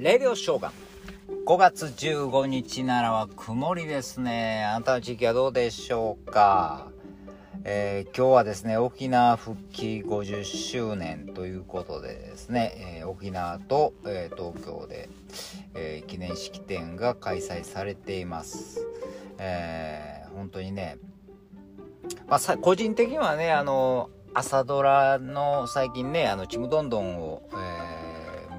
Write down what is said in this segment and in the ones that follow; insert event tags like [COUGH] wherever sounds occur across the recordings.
レディオショーガン5月15日ならは曇りですね。あなたの地域はどうでしょうか、えー、今日はですね沖縄復帰50周年ということでですね、えー、沖縄と、えー、東京で、え記念式典が開催されています、え本当にねまあ、個人的にはねあの朝ドラの最近ねあのちむどんどんを、えー、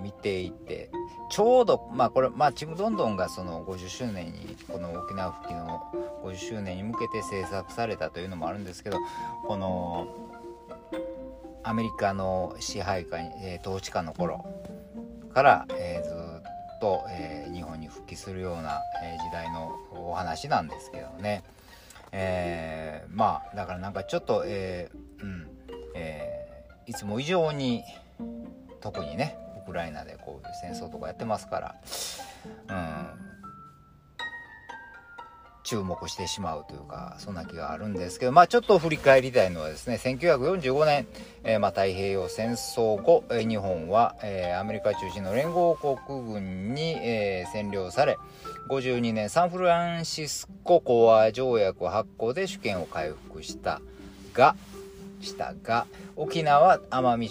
見ていてちょうどまあこれまあちむどんどんがその50周年にこの沖縄復帰の50周年に向けて制作されたというのもあるんですけどこのアメリカの支配下に、えー、統治下の頃から、えー、ずっと、えー、日本に復帰するような、え時代のお話なんですけどね。え、まあだからなんかちょっと、え、うんえ、いつも以上に特にねクライナでこういう戦争とかやってますから、うん、注目してしまうというかそんな気があるんですけどまあちょっと振り返りたいのはですね1945年、えー、まあ、太平洋戦争後、え、日本は、えー、アメリカ中心の連合国軍に、え占領され52年サンフランシスコ講和条約発行で主権を回復したがしたが沖縄奄美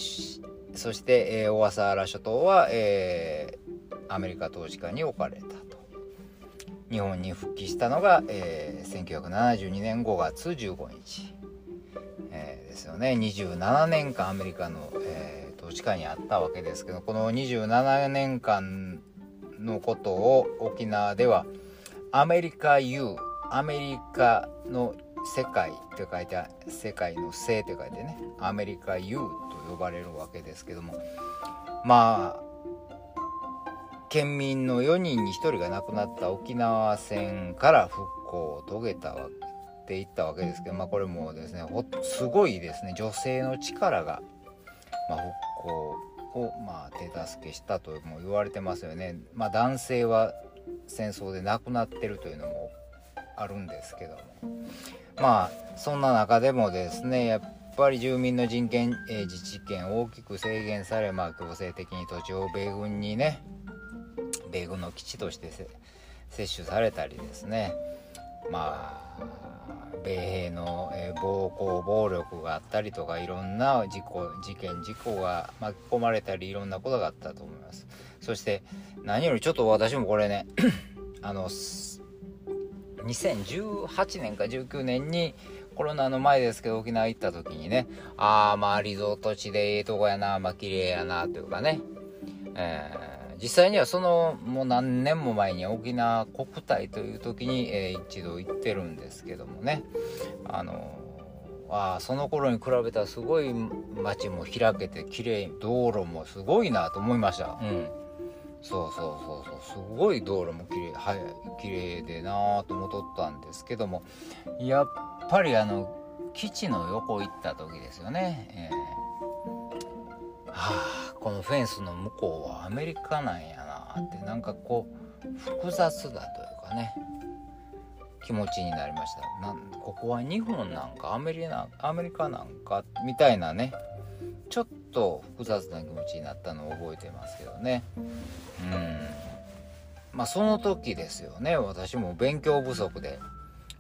そして、えー、小笠原諸島は、えー、アメリカ統治下に置かれたと。日本に復帰したのが、えー、1972年5月15日、えー、ですよね。27年間アメリカの、えー、統治下にあったわけですけどこの27年間のことを沖縄ではアメリカ U アメリカの世界って書いて世界のせって書いてねアメリカ U と呼ばれるわけですけどもまあ県民の4人に1人が亡くなった沖縄戦から復興を遂げたわっていったわけですけどまあこれもですねすごいですね女性の力が、まあ、復興をまあ手助けしたとも言われてますよね。まあ、男性は戦争で亡くなってるというのもあるんですけども。まあそんな中でもですねやっぱり住民の人権、えー、自治権大きく制限され、まあ、強制的に土地を米軍にね米軍の基地として接種されたりですね。まあ米兵の、えー、暴行暴力があったりとかいろんな事故事件事故が巻き込まれたりいろんなことがあったと思います。そして何よりちょっと私もこれね [CLEARS THROAT] あの2018年か19年にコロナの前ですけど沖縄行った時にねああまあリゾート地でええとこやなまあ綺麗やなというかね、えー、実際にはそのもう何年も前に沖縄国体という時に、えー、一度行ってるんですけどもねあのあその頃に比べたらすごい街も開けて綺麗道路もすごいなと思いました。うんそうそうそうそう。すごい道路も綺麗はい綺麗でなぁと思っとったんですけどもやっぱりあの基地の横行った時ですよね、えー、はあこのフェンスの向こうはアメリカなんやなってなんかこう複雑だというかね気持ちになりました。なんここは日本なんかアメリアメリカなんかみたいなねちょっと複雑な気持ちになったのを覚えてますけどね。うん。まあその時ですよね。私も勉強不足で、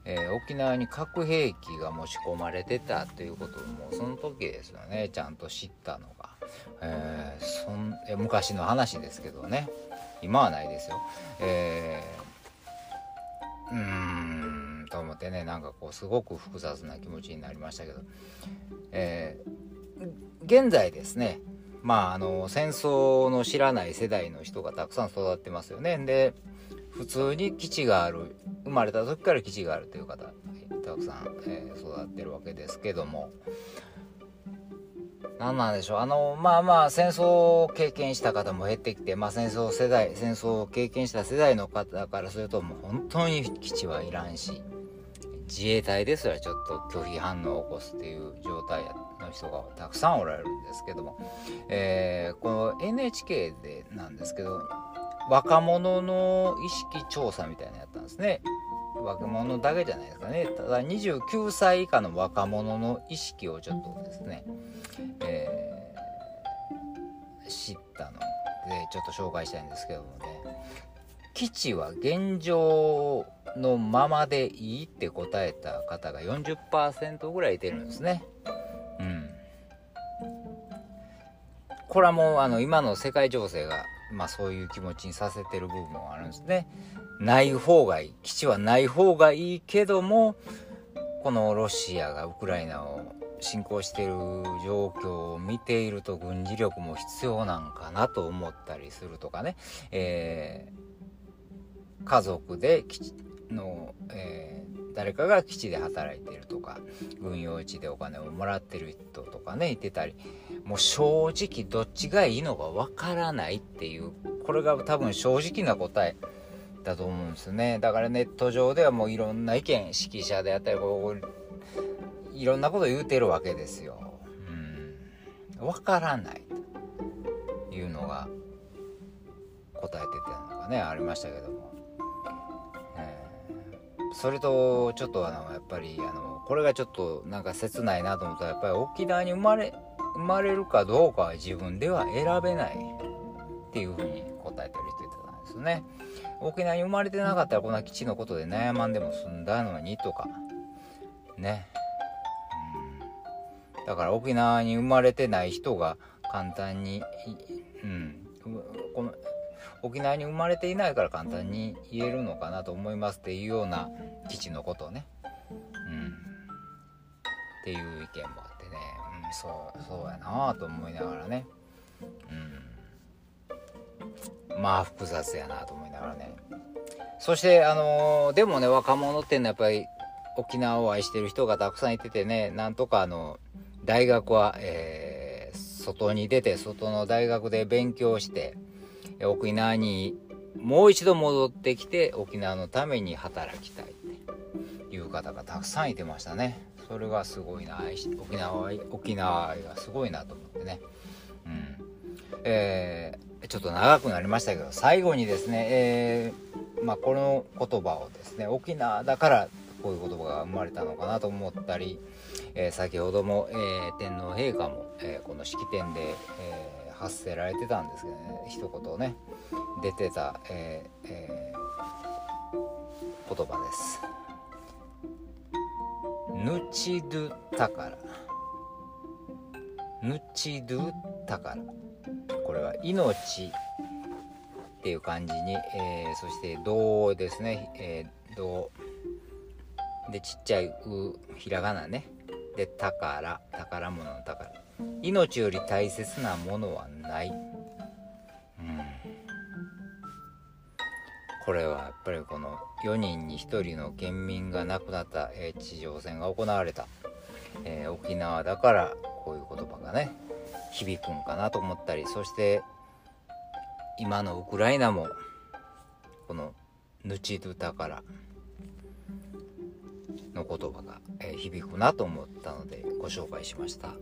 えー、沖縄に核兵器が持ち込まれてたということもその時ですよね。ちゃんと知ったのが、えー、そんえ昔の話ですけどね。今はないですよ。えー、うーんと思ってね。なんかこうすごく複雑な気持ちになりましたけど。えー現在ですねまああの戦争の知らない世代の人がたくさん育ってますよね。で普通に基地がある生まれた時から基地があるという方たくさん、えー、育ってるわけですけども。何なんでしょう。あのまあまあ戦争を経験した方も減ってきて、まあ、戦争世代戦争を経験した世代の方からするともう本当に基地はいらんし。自衛隊ですらちょっと拒否反応を起こすっていう状態の人がたくさんおられるんですけども、えー、この NHK でなんですけど若者の意識調査みたいなのやったんですね。若者だけじゃないですかね。ただ29歳以下の若者の意識をちょっとですね、えー、知ったのでちょっと紹介したいんですけどもね。基地は現状のままでいいって答えた方が40%ぐらいいてるんですね。うん。これはもうあの今の世界情勢が、まあ、そういう気持ちにさせてる部分もあるんですね。ない方がいい。基地はない方がいいけども、このロシアがウクライナを侵攻している状況を見ていると軍事力も必要なんかなと思ったりするとかね、えー、家族での、えー、誰かが基地で働いてるとか軍用地でお金をもらってる人とかねいてたりもう正直どっちがいいのかわからないっていうこれが多分正直な答えだと思うんですね。だからネット上ではもういろんな意見指揮者であったりこういろんなこと言うてるわけですよ。うん。分からないというのが答えてたのがねありましたけども、それとちょっとあのやっぱりあのこれがちょっとなんか切ないなと思ったらやっぱり沖縄に生まれ生まれるかどうかは自分では選べないっていうふうに答えてる人いたんですね。沖縄に生まれてなかったらこんな基地のことで悩まんでも済んだのにとかね、うん、だから沖縄に生まれてない人が簡単に、うん、沖縄に生まれていないから簡単に言えるのかなと思いますっていうような基地のことをね、うん、っていう意見もあってね、うん、そうそうやなと思いながらね、うん。まあ複雑やなと思いながらね。そしてあのー、でもね若者っていうのはやっぱり沖縄を愛してる人がたくさんいててねなんとかあの大学は、えー、外に出て外の大学で勉強して沖縄にもう一度戻ってきて沖縄のために働きたいっていう方がたくさんいてましたね。それがすごいな沖縄沖縄愛がすごいなと思ってね。うん。えーちょっと長くなりましたけど最後にですね、えー、まあ、この言葉をですね沖縄だからこういう言葉が生まれたのかなと思ったり、え、先ほども、え、天皇陛下も、えこの式典で、え発せられてたんですけどね。一言ね出てた、ええ言葉です。ぬちどたから。ぬちどたから。これは命っていう感じに、えー、そして銅ですね、えー、でちっちゃいうひらがなね。で宝宝物の宝。命より大切なものはない、うん、これはやっぱりこの4人に1人の県民が亡くなった、えー、地上戦が行われた、えー、沖縄だからこういう言葉がね響くんかなと思ったりそして今のウクライナもこの「ヌチドゥタから」の言葉が、響くなと思ったのでご紹介しました。